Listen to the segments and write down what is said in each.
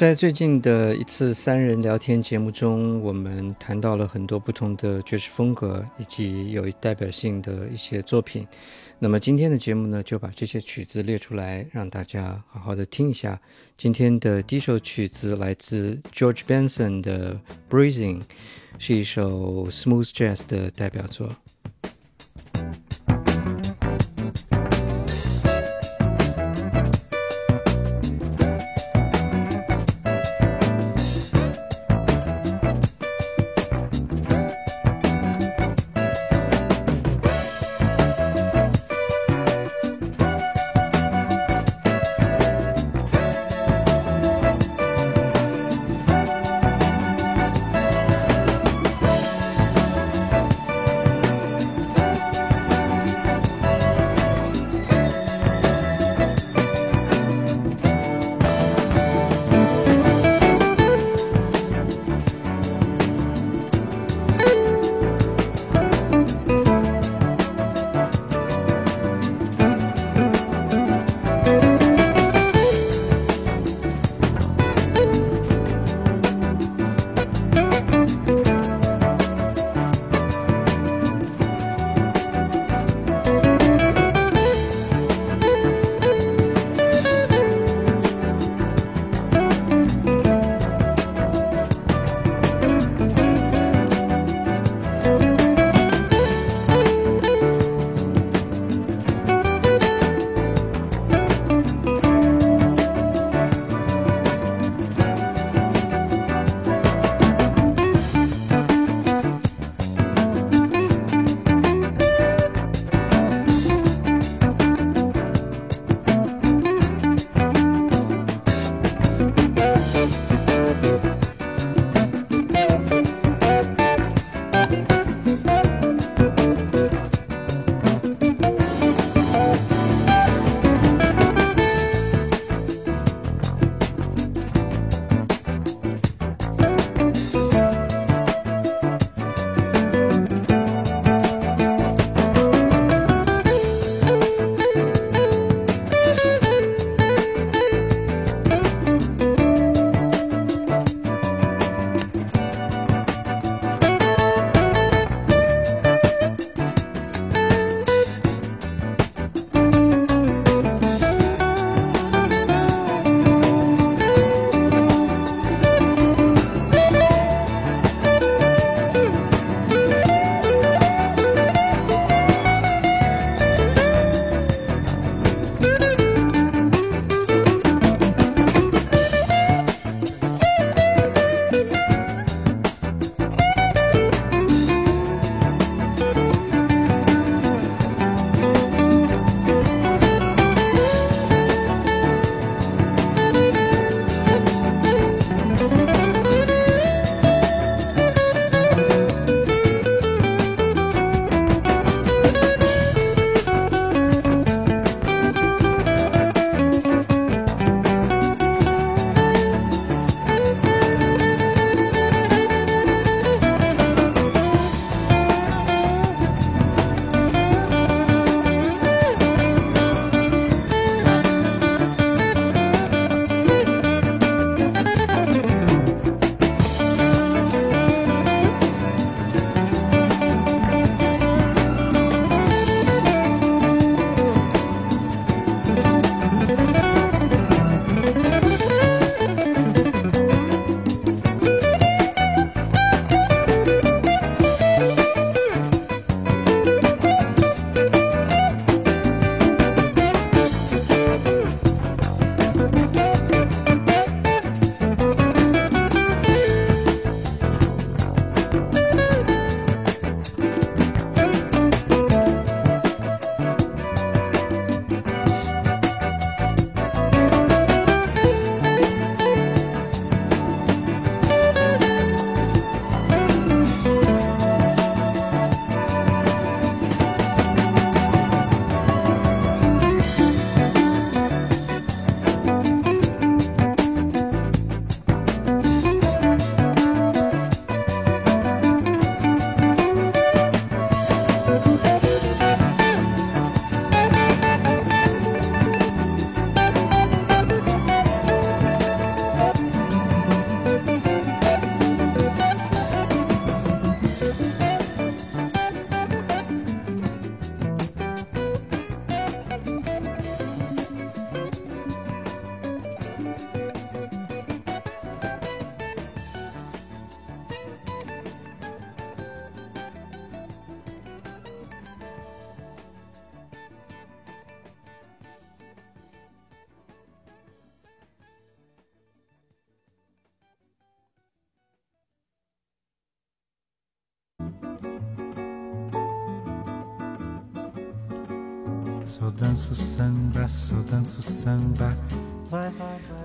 在最近的一次三人聊天节目中，我们谈到了很多不同的爵士风格，以及有代表性的一些作品。那么今天的节目呢，就把这些曲子列出来，让大家好好的听一下。今天的第一首曲子来自 George Benson 的《Breathing》，是一首 Smooth Jazz 的代表作。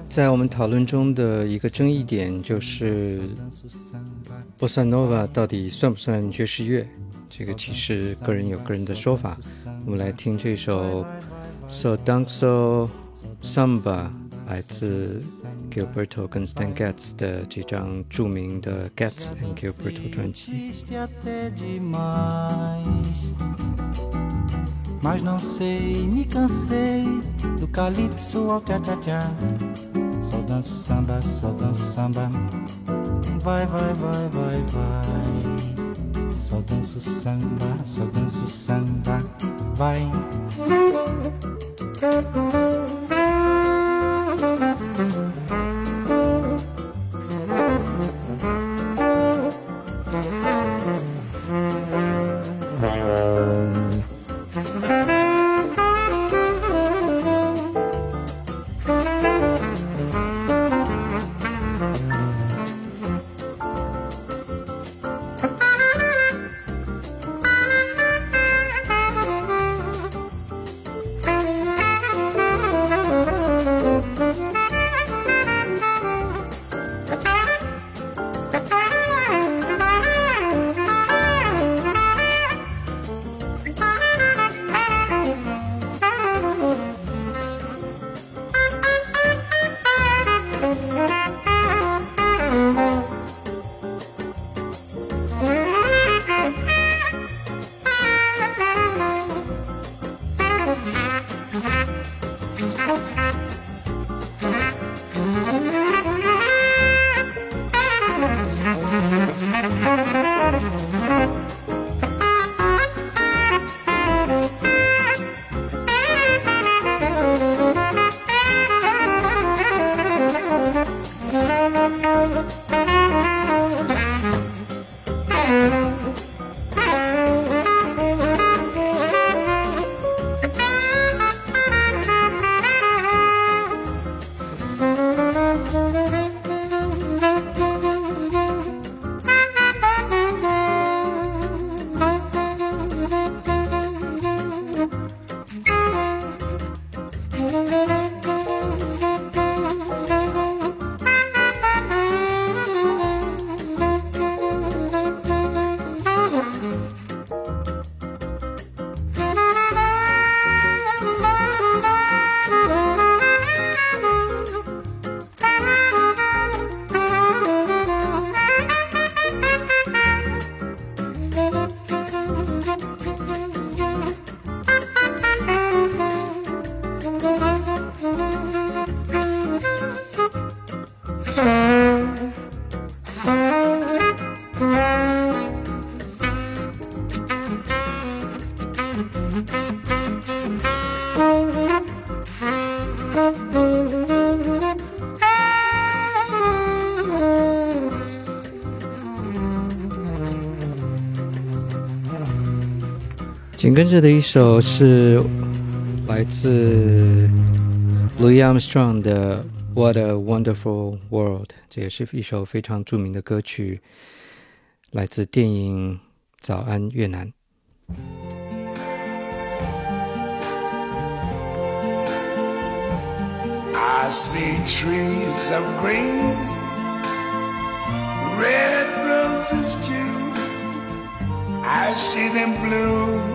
在我们讨论中的一个争议点就是，bossa nova 到底算不算爵士乐？这个其实个人有个人的说法。我们来听这首 So Danso Samba，来自 Gilberto 跟 Stan Getz 的这张著名的 Getz and Gilberto 专辑。Mas não sei, me cansei do calypso ao tchá-tchá-tchá. Só danço samba, só danço samba. Vai, vai, vai, vai, vai. Só danço samba, só danço samba. Vai. 跟着的一首是来自 Louis Armstrong 的《What a Wonderful World》，这也是一首非常著名的歌曲，来自电影《早安越南》。I see trees of green, red roses too. I see them bloom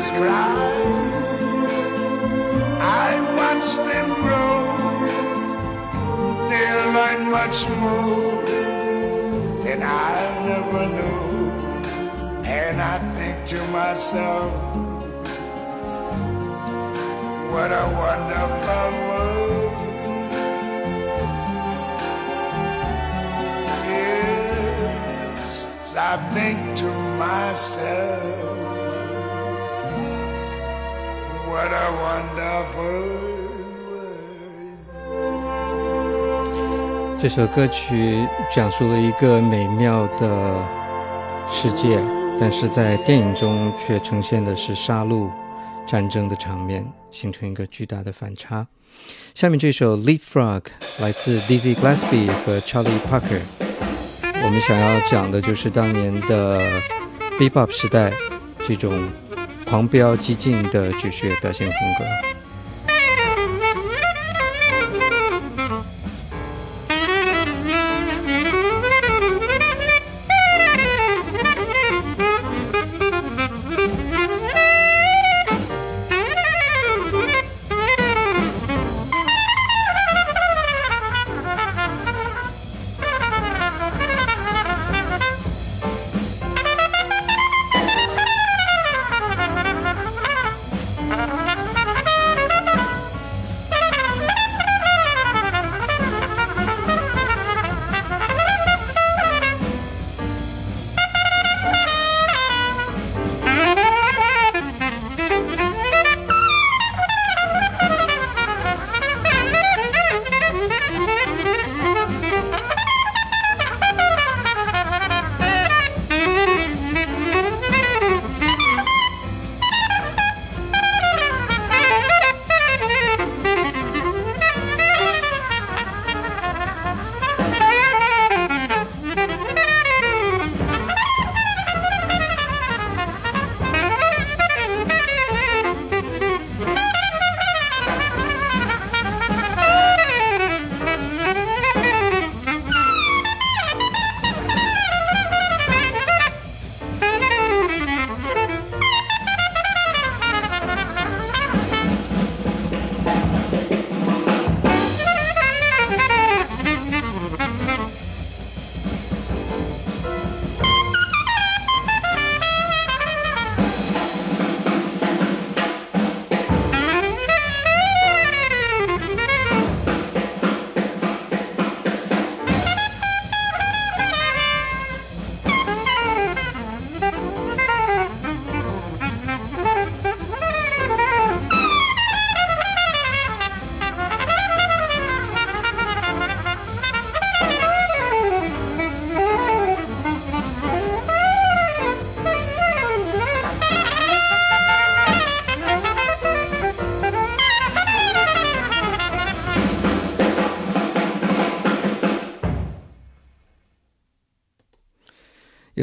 his crime. I watch them grow. They learned much more than I ever knew. And I think to myself, what a wonderful world. Yes, I think to myself. 这首歌曲讲述了一个美妙的世界，但是在电影中却呈现的是杀戮、战争的场面，形成一个巨大的反差。下面这首《Leapfrog》来自 Dizzy Gillespie 和 Charlie Parker。我们想要讲的就是当年的 Bebop 时代这种狂飙激进的爵士表现风格。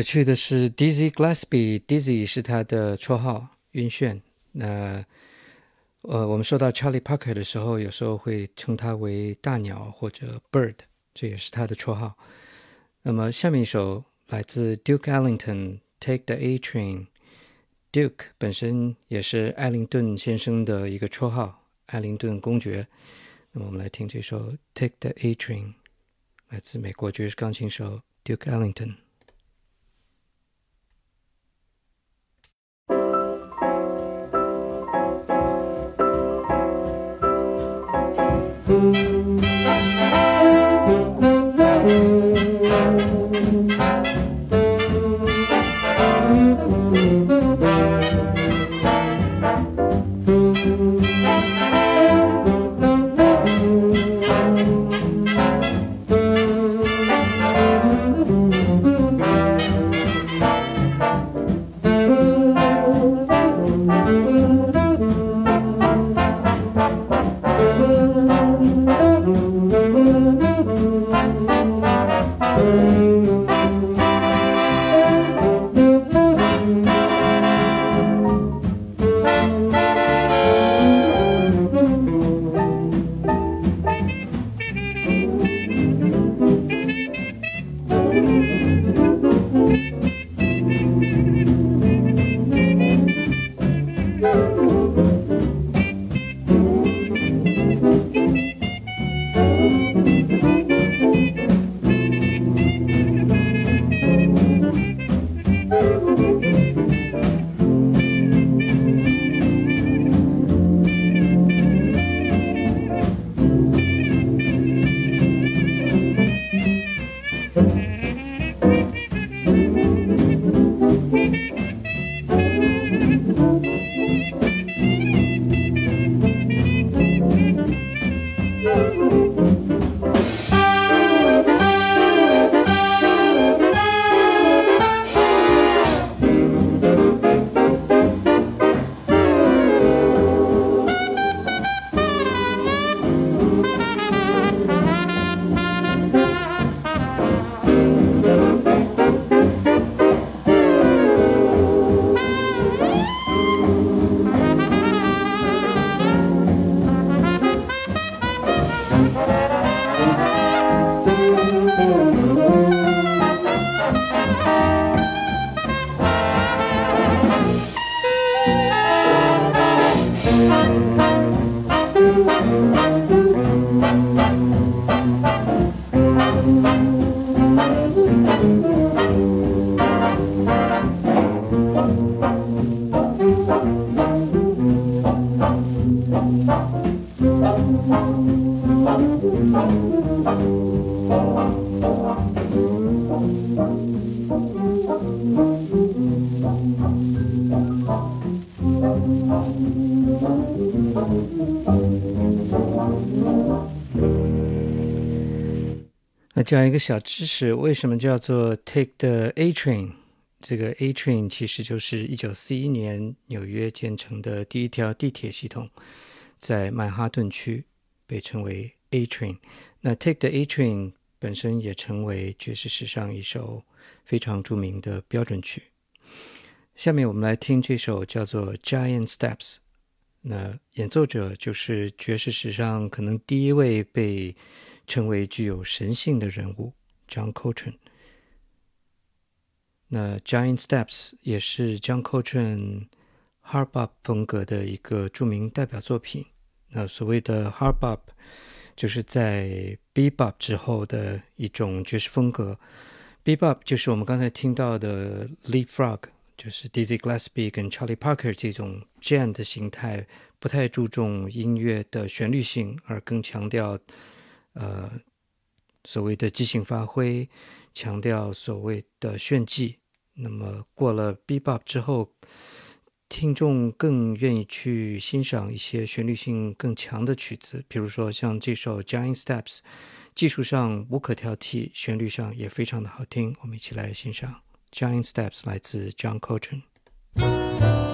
趣的是，Dizzy Gillespie，Dizzy 是他的绰号，晕眩。那呃，我们说到 Charlie Parker 的时候，有时候会称他为大鸟或者 Bird，这也是他的绰号。那么下面一首来自 Duke Ellington，《Take the A Train》。Duke 本身也是艾灵顿先生的一个绰号，艾灵顿公爵。那么我们来听这首《Take the A Train》，来自美国爵士钢琴手 Duke Ellington。讲一个小知识，为什么叫做 Take the A Train？这个 A Train 其实就是一九四一年纽约建成的第一条地铁系统，在曼哈顿区被称为 A Train。那 Take the A Train 本身也成为爵士史上一首非常著名的标准曲。下面我们来听这首叫做 Giant Steps。那演奏者就是爵士史上可能第一位被称为具有神性的人物 John Coltrane。那 Giant Steps 也是 John Coltrane Hard Bop 风格的一个著名代表作品。那所谓的 Hard Bop 就是在 Bebop 之后的一种爵士风格。Bebop 就是我们刚才听到的 Leapfrog，就是 Dizzy Gillespie 跟 Charlie Parker 这种 Jam 的形态，不太注重音乐的旋律性，而更强调呃所谓的即兴发挥。强调所谓的炫技。那么过了 Bebop 之后，听众更愿意去欣赏一些旋律性更强的曲子，比如说像这首 Giant Steps，技术上无可挑剔，旋律上也非常的好听。我们一起来欣赏 Giant Steps，来自 John Coltrane。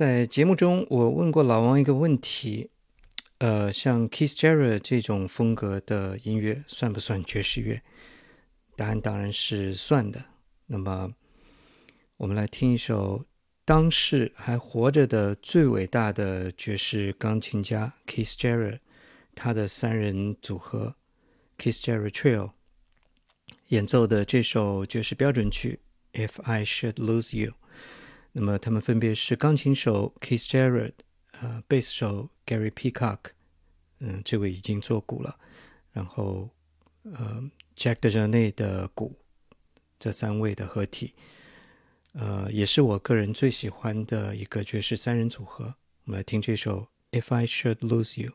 在节目中，我问过老王一个问题，呃，像 Keith Jarrett 这种风格的音乐算不算爵士乐？答案当然是算的。那么，我们来听一首当世还活着的最伟大的爵士钢琴家 Keith Jarrett 他的三人组合 Keith Jarrett Trio 演奏的这首爵士标准曲《If I Should Lose You》。那么他们分别是钢琴手 Keith Jarrett，呃，贝斯手 Gary Peacock，嗯，这位已经做鼓了，然后呃，Jack DeJohnette 的鼓，这三位的合体，呃，也是我个人最喜欢的一个爵士三人组合。我们来听这首《If I Should Lose You》。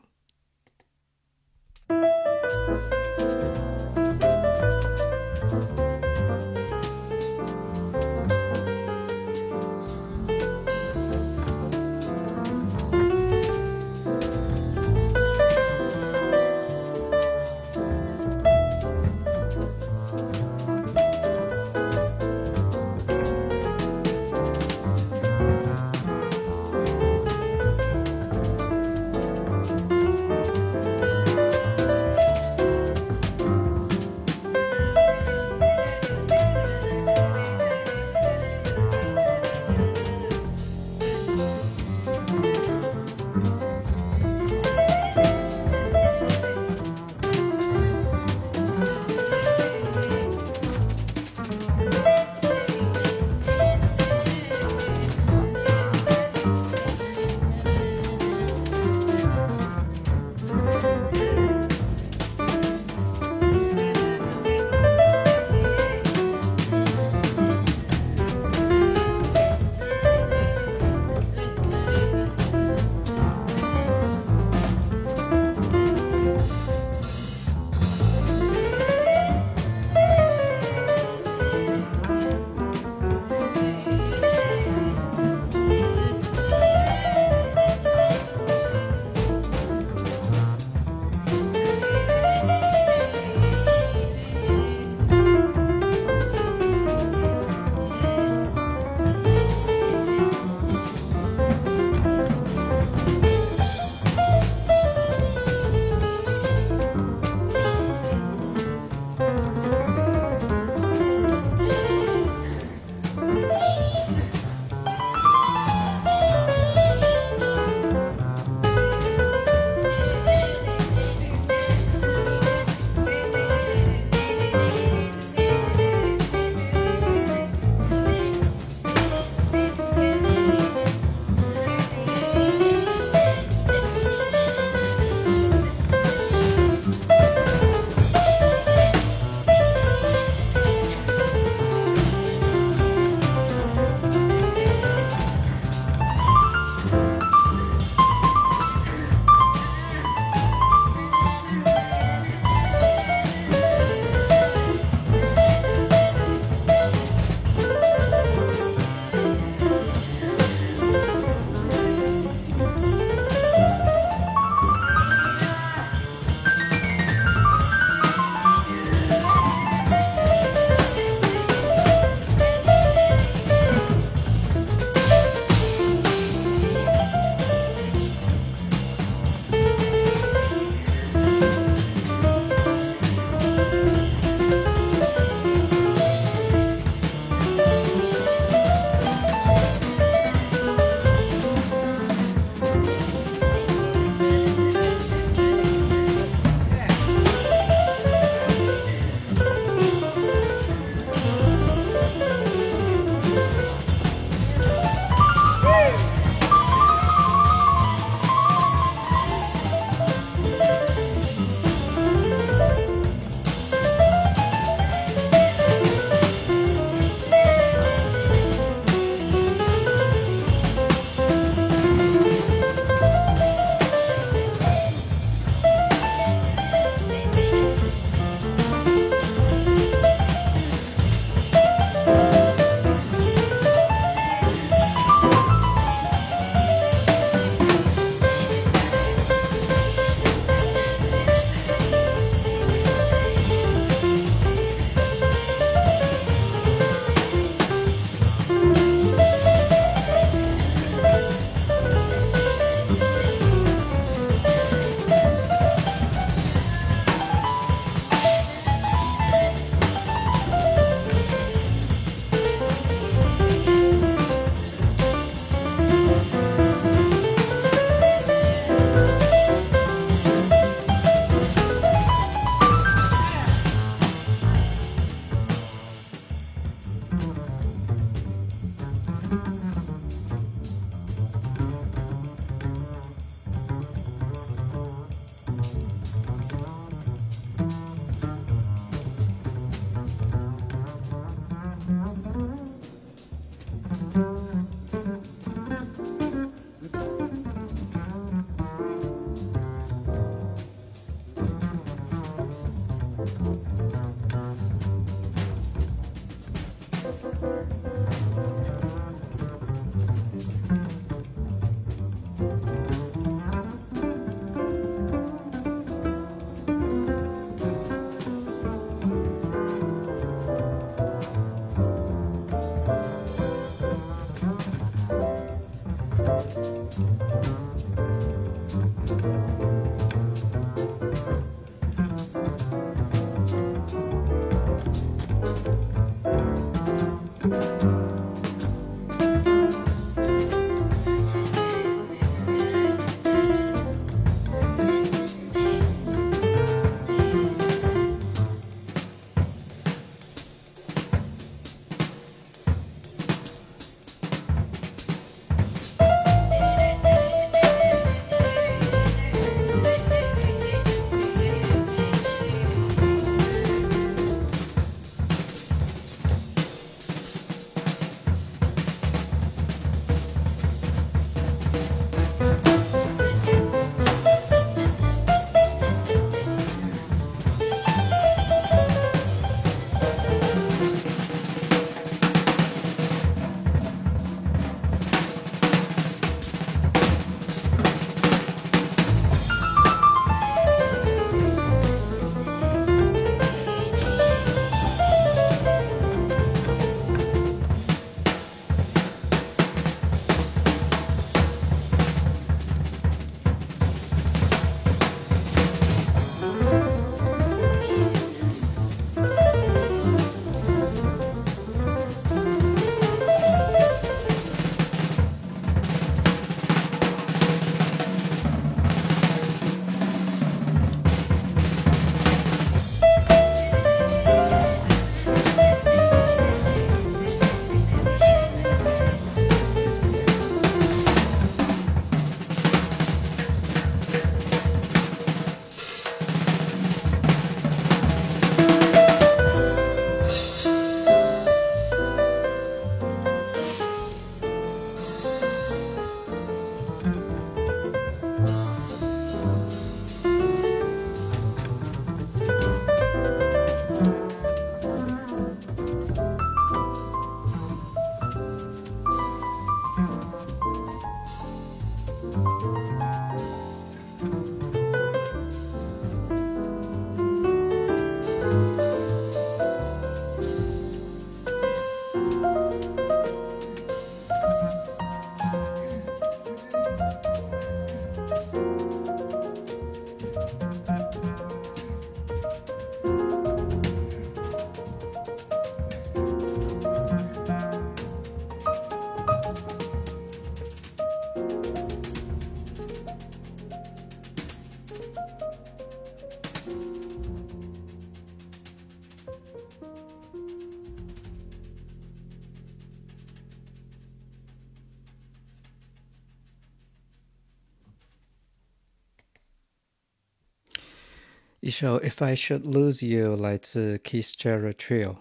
首《If I Should Lose You》来自 Keith Jarrett Trio。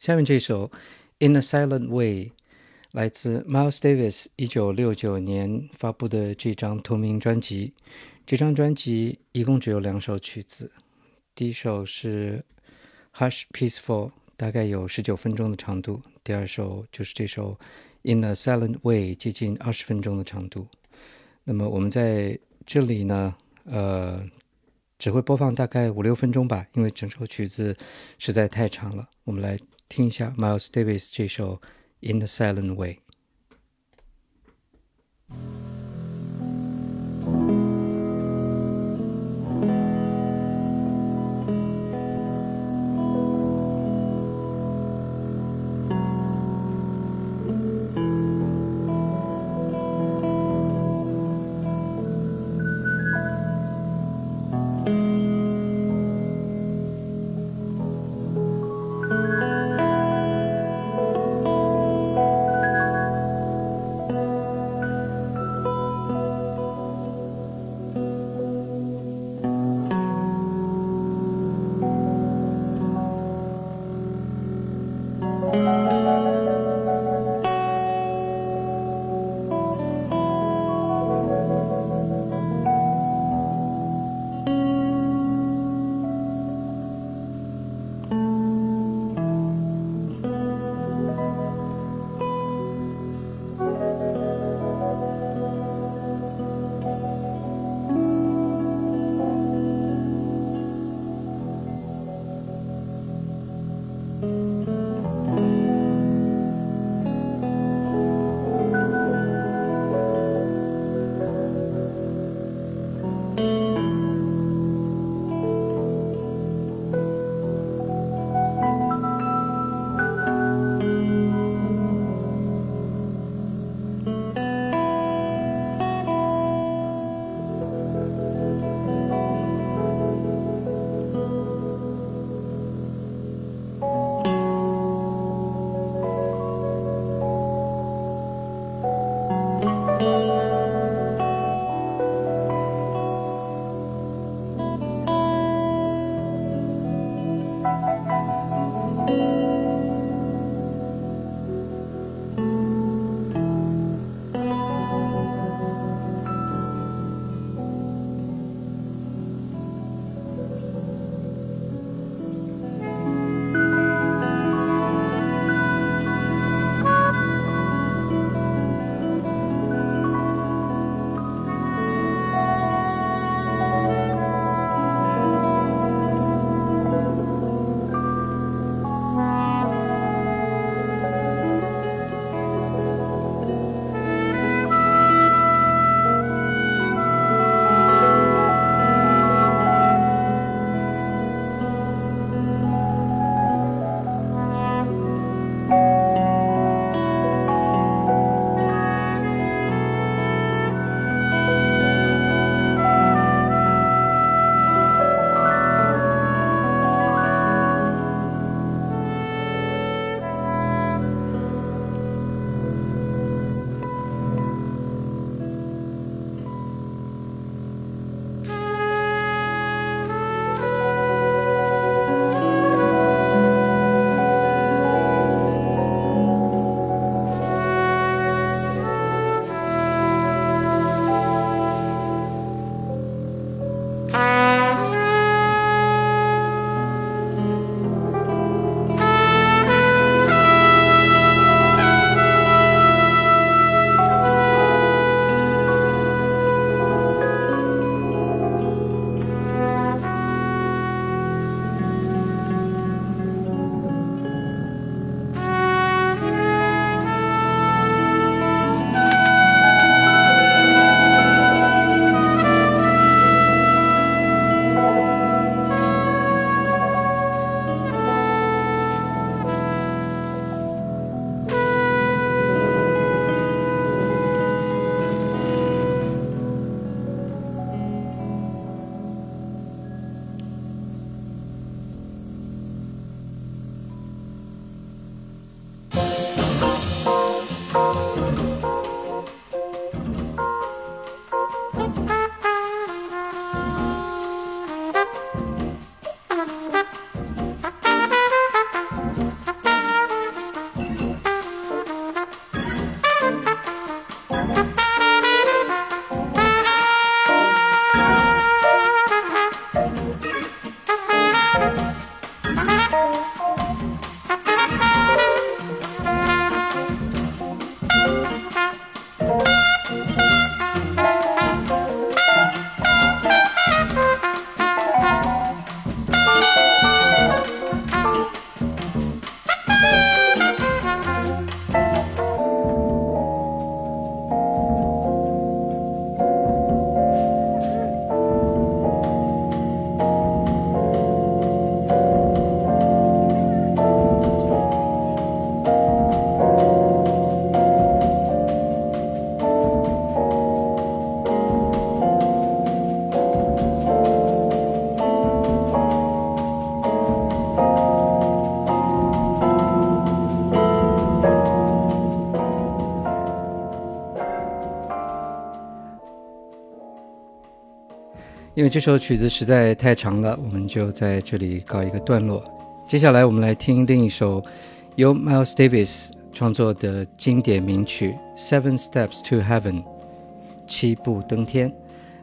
下面这首《In a Silent Way》来自 Miles Davis 一九六九年发布的这张同名专辑。这张专辑一共只有两首曲子，第一首是《Hush Peaceful》，大概有十九分钟的长度；第二首就是这首《In a Silent Way》，接近二十分钟的长度。那么我们在这里呢，呃。只会播放大概五六分钟吧，因为整首曲子实在太长了。我们来听一下 Miles Davis 这首《In the Silent Way》。因为这首曲子实在太长了，我们就在这里告一个段落。接下来我们来听另一首由 Miles Davis 创作的经典名曲《Seven Steps to Heaven》七步登天。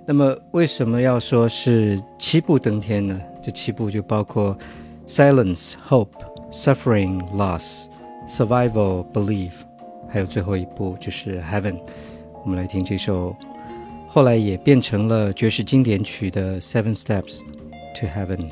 那么为什么要说是七步登天呢？这七步就包括 Silence、Hope、Suffering、Loss、Survival、Believe，还有最后一步就是 Heaven。我们来听这首。后来也变成了爵士经典曲的《Seven Steps to Heaven》。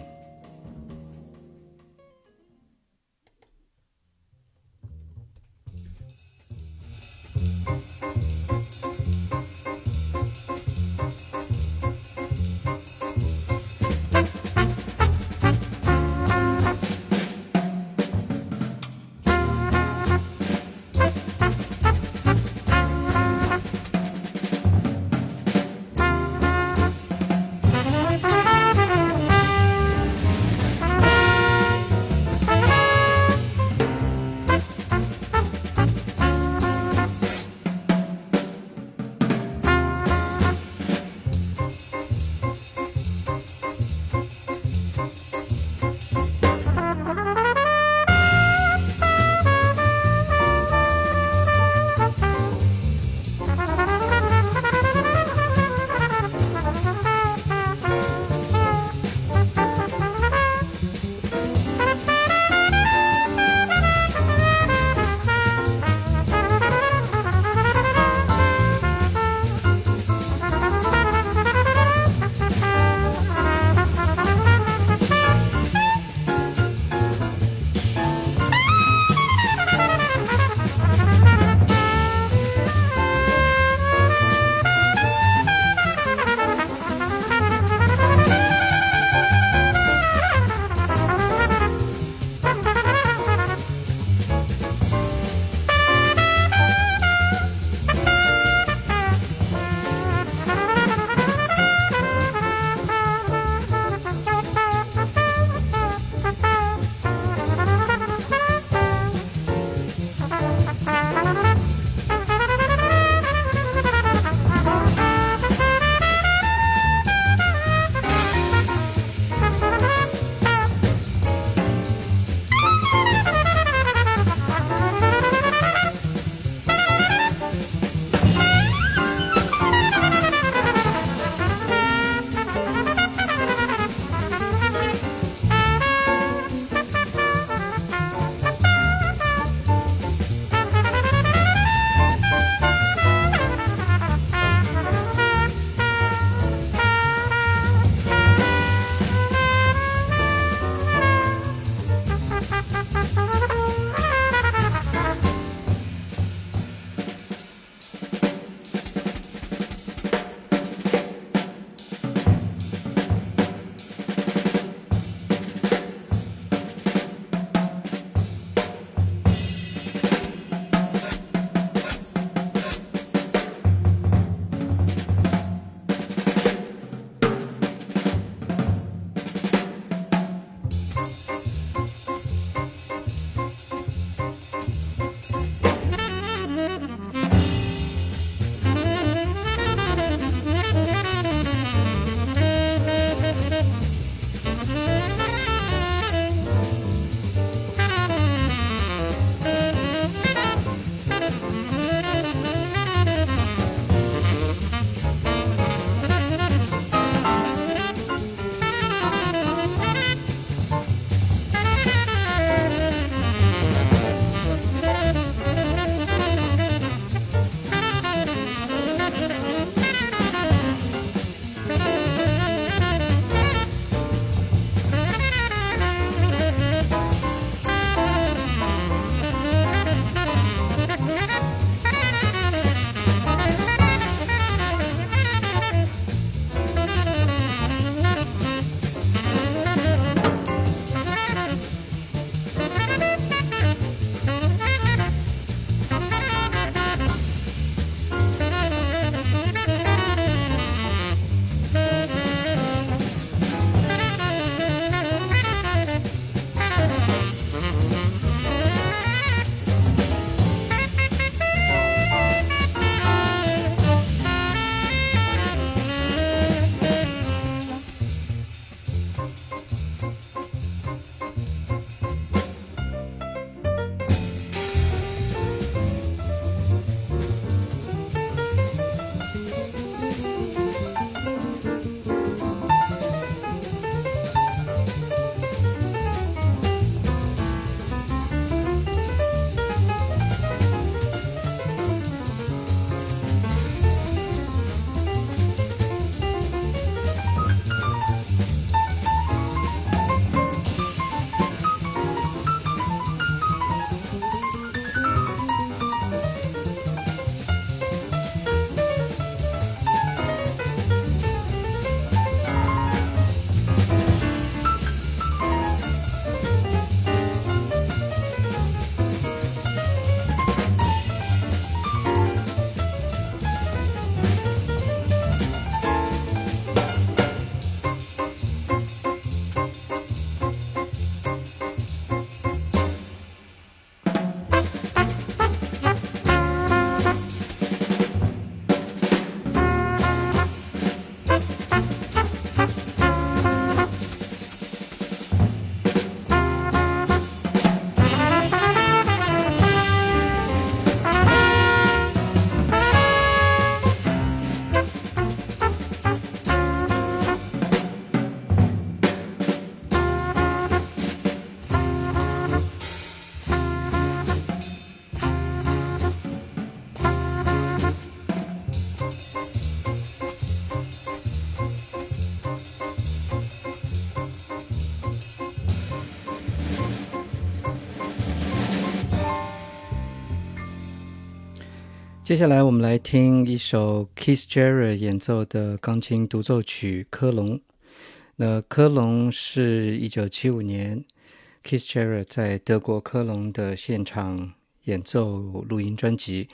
接下来我们来听一首 Keith Jarrett 演奏的钢琴独奏曲《科隆》。那《科隆》是一九七五年 Keith Jarrett 在德国科隆的现场演奏录音专辑。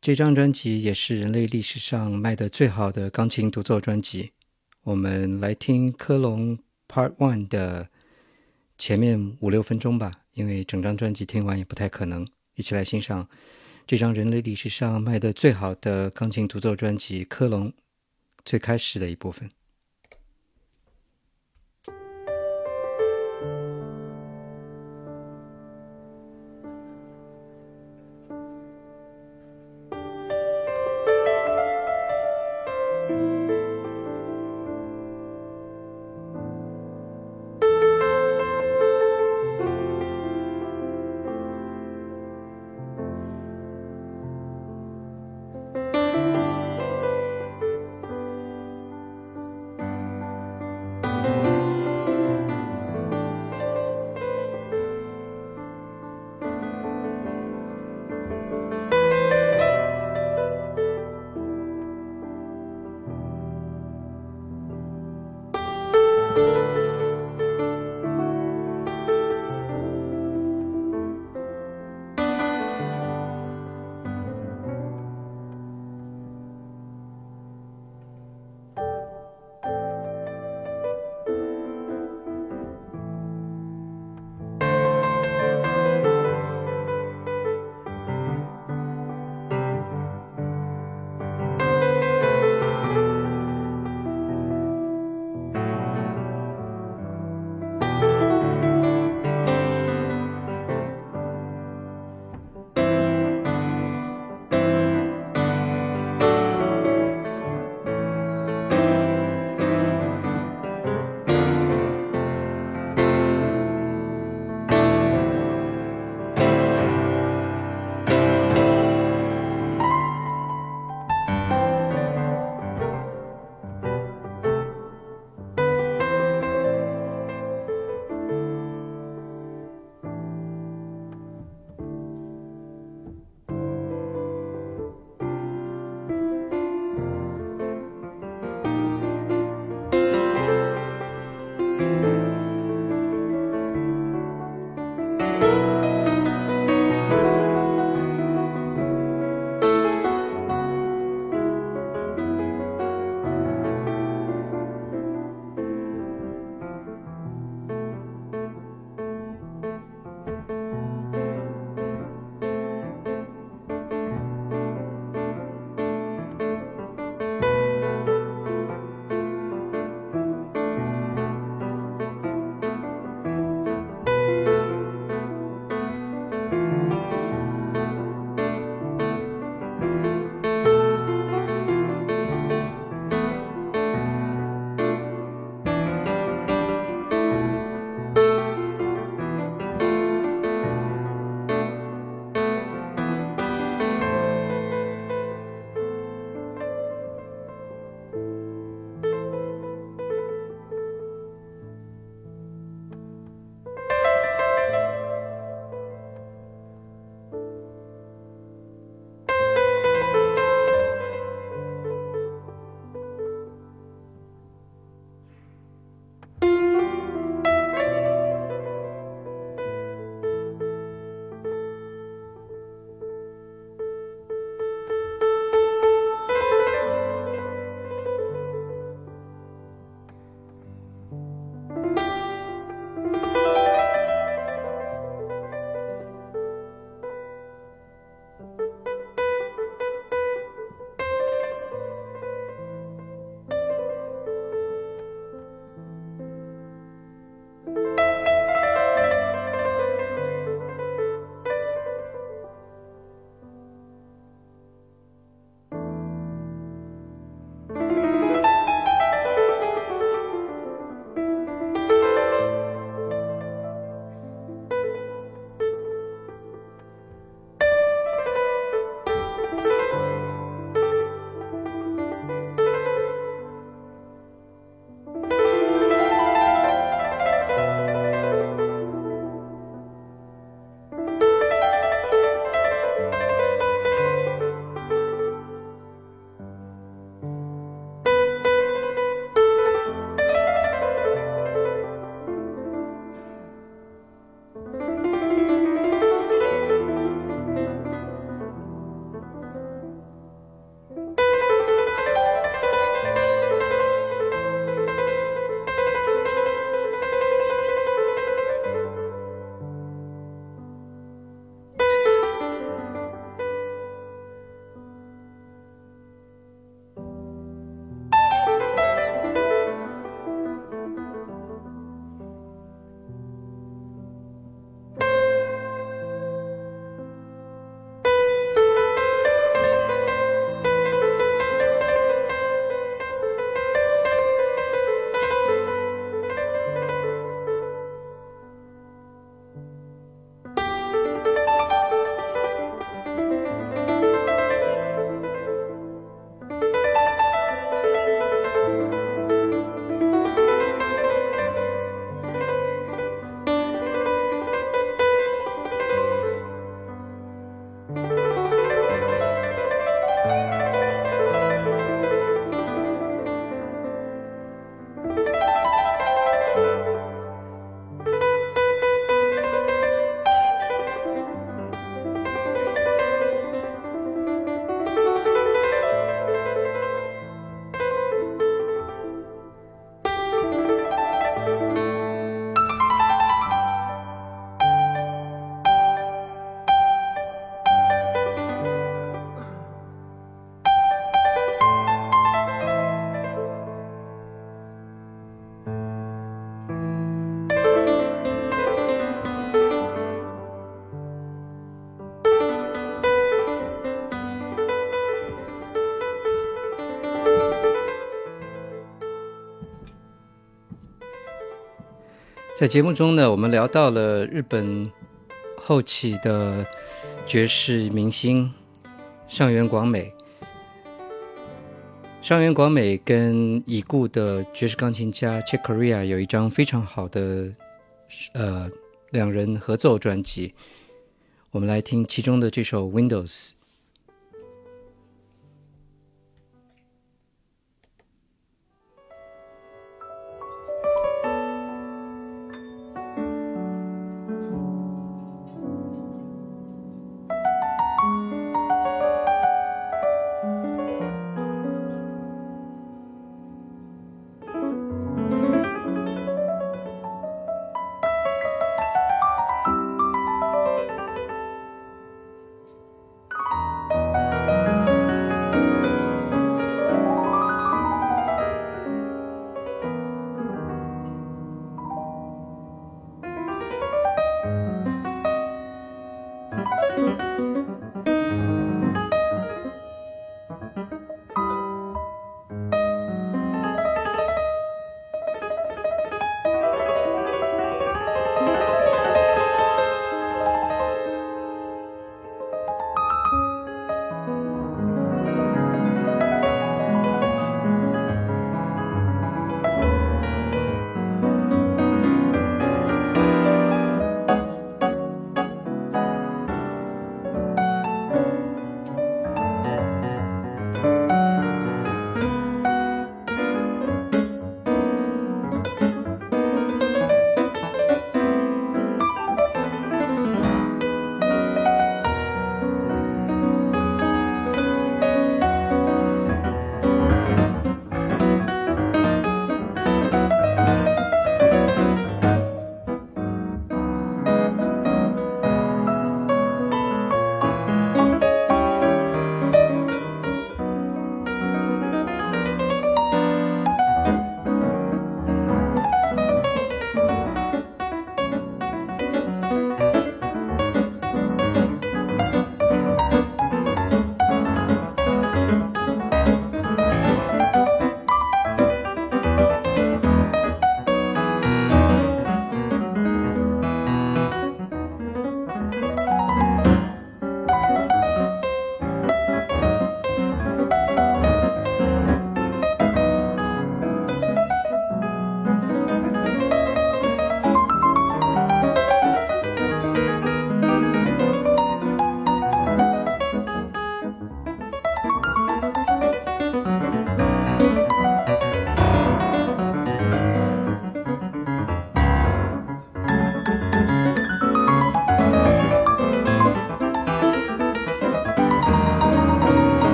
这张专辑也是人类历史上卖的最好的钢琴独奏专辑。我们来听《科隆 Part One》的前面五六分钟吧，因为整张专辑听完也不太可能。一起来欣赏。这张人类历史上卖的最好的钢琴独奏专辑《科隆》最开始的一部分。在节目中呢，我们聊到了日本后期的爵士明星上原广美。上原广美跟已故的爵士钢琴家 Chick Corea 有一张非常好的呃两人合奏专辑，我们来听其中的这首《Windows》。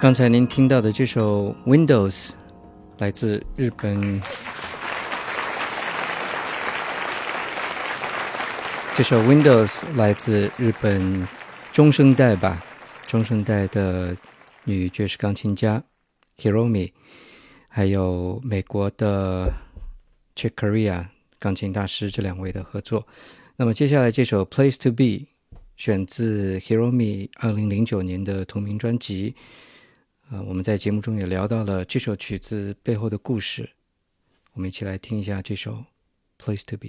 刚才您听到的这首《Windows》来自日本，这首《Windows》来自日本中生代吧，中生代的女爵士钢琴家 Hiromi，还有美国的 Chick Corea 钢琴大师这两位的合作。那么接下来这首《Place to Be》选自 Hiromi 二零零九年的同名专辑。呃，我们在节目中也聊到了这首曲子背后的故事，我们一起来听一下这首《Place to Be》。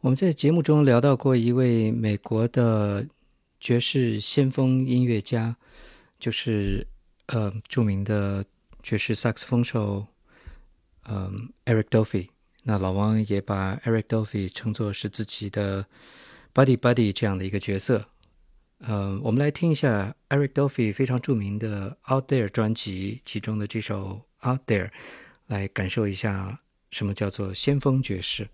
我们在节目中聊到过一位美国的爵士先锋音乐家，就是呃著名的爵士萨克斯风手，嗯，Eric Dolphy。那老王也把 Eric Dolphy 称作是自己的 buddy buddy 这样的一个角色。嗯，我们来听一下 Eric Dolphy 非常著名的《Out There》专辑其中的这首《Out There》，来感受一下什么叫做先锋爵士。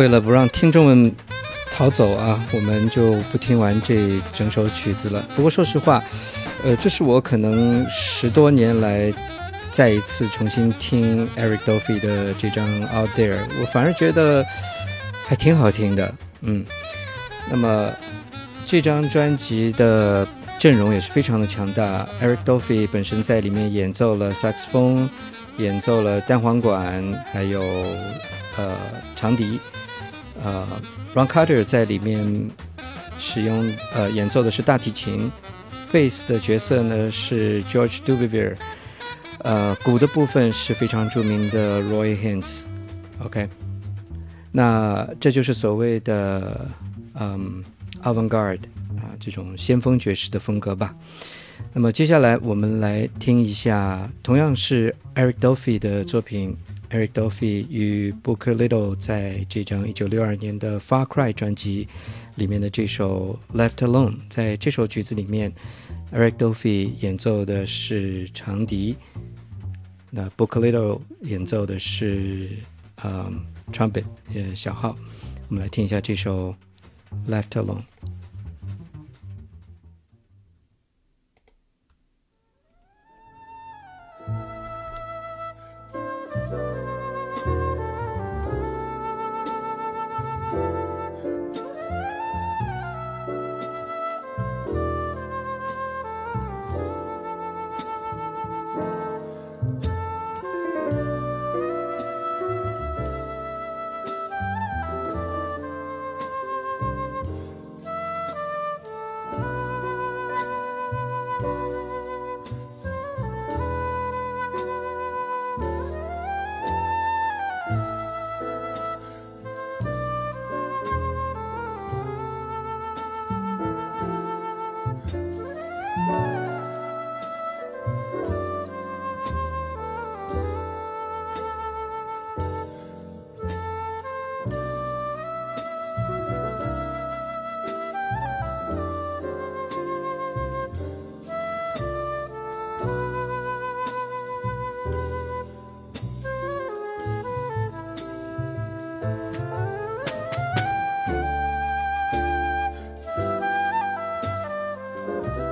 为了不让听众们逃走啊，我们就不听完这整首曲子了。不过说实话，呃，这是我可能十多年来再一次重新听 Eric Dolphy 的这张《Out There》，我反而觉得还挺好听的。嗯，那么这张专辑的阵容也是非常的强大。Eric Dolphy 本身在里面演奏了萨克斯风，演奏了单簧管，还有呃长笛。呃，Ron Carter 在里面使用呃演奏的是大提琴，贝斯的角色呢是 George Duvivier，呃，鼓的部分是非常著名的 Roy Haynes。OK，那这就是所谓的嗯 avant-garde 啊这种先锋爵士的风格吧。那么接下来我们来听一下，同样是 Eric Dolphy 的作品。Eric Dolphy 与 Booker Little 在这张1962年的《Far Cry》专辑里面的这首《Left Alone》，在这首曲子里面，Eric Dolphy 演奏的是长笛，那 Booker Little 演奏的是嗯 trumpet 呃小号。我们来听一下这首《Left Alone》。Bye.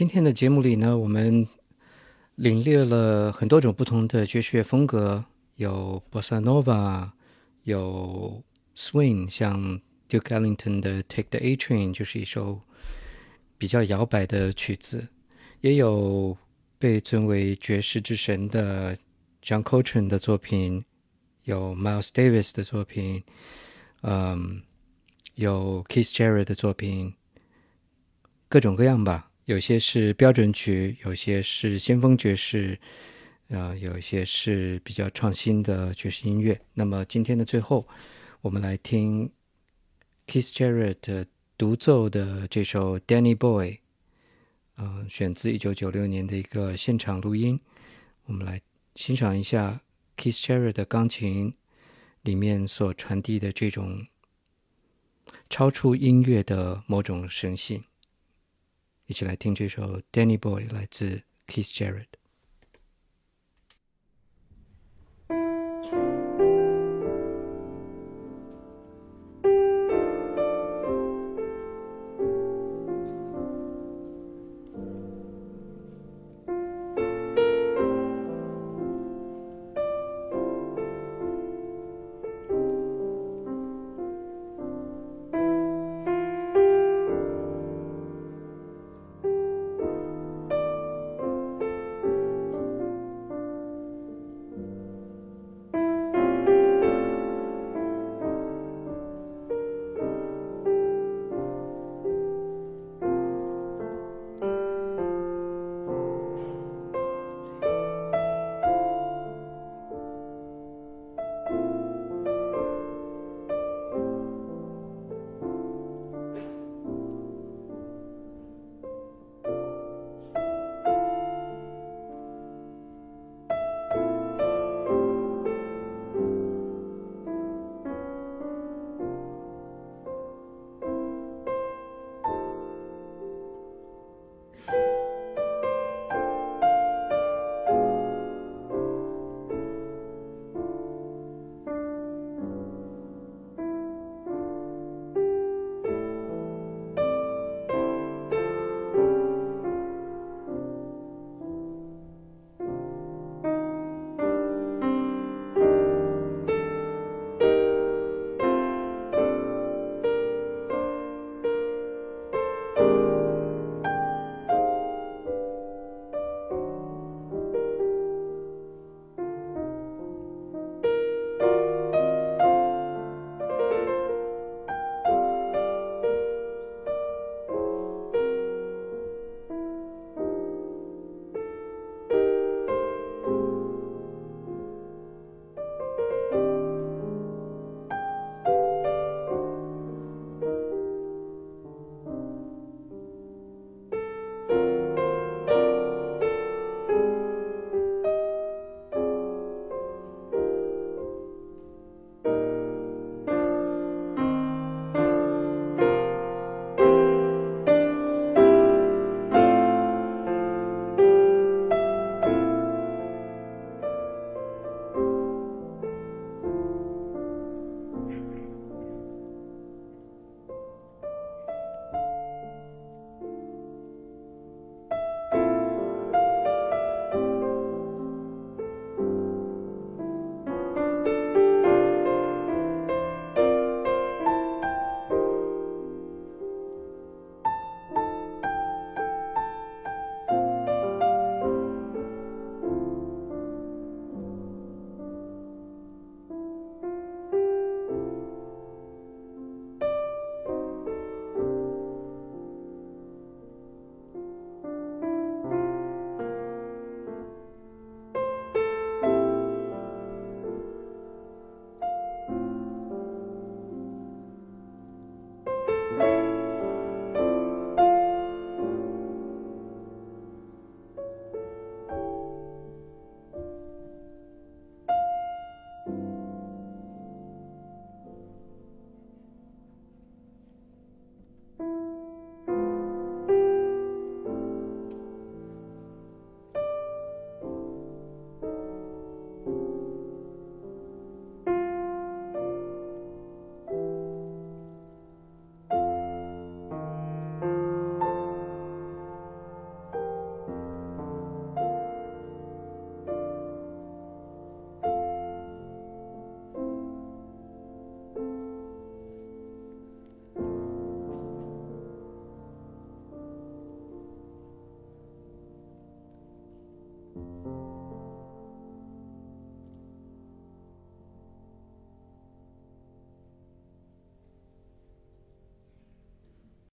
今天的节目里呢，我们领略了很多种不同的爵士乐风格，有 bossa nova，有 swing，像 Duke Ellington 的《Take the A Train》就是一首比较摇摆的曲子，也有被尊为爵士之神的 John Coltrane 的作品，有 Miles Davis 的作品，嗯，有 Keith Jarrett 的作品，各种各样吧。有些是标准曲，有些是先锋爵士，呃，有一些是比较创新的爵士音乐。那么今天的最后，我们来听 Keith Jarrett 独奏的这首《Danny Boy》，呃，选自一九九六年的一个现场录音。我们来欣赏一下 Keith Jarrett 的钢琴里面所传递的这种超出音乐的某种神性。一起来听这首《Danny Boy》，来自 Keith Jarrett。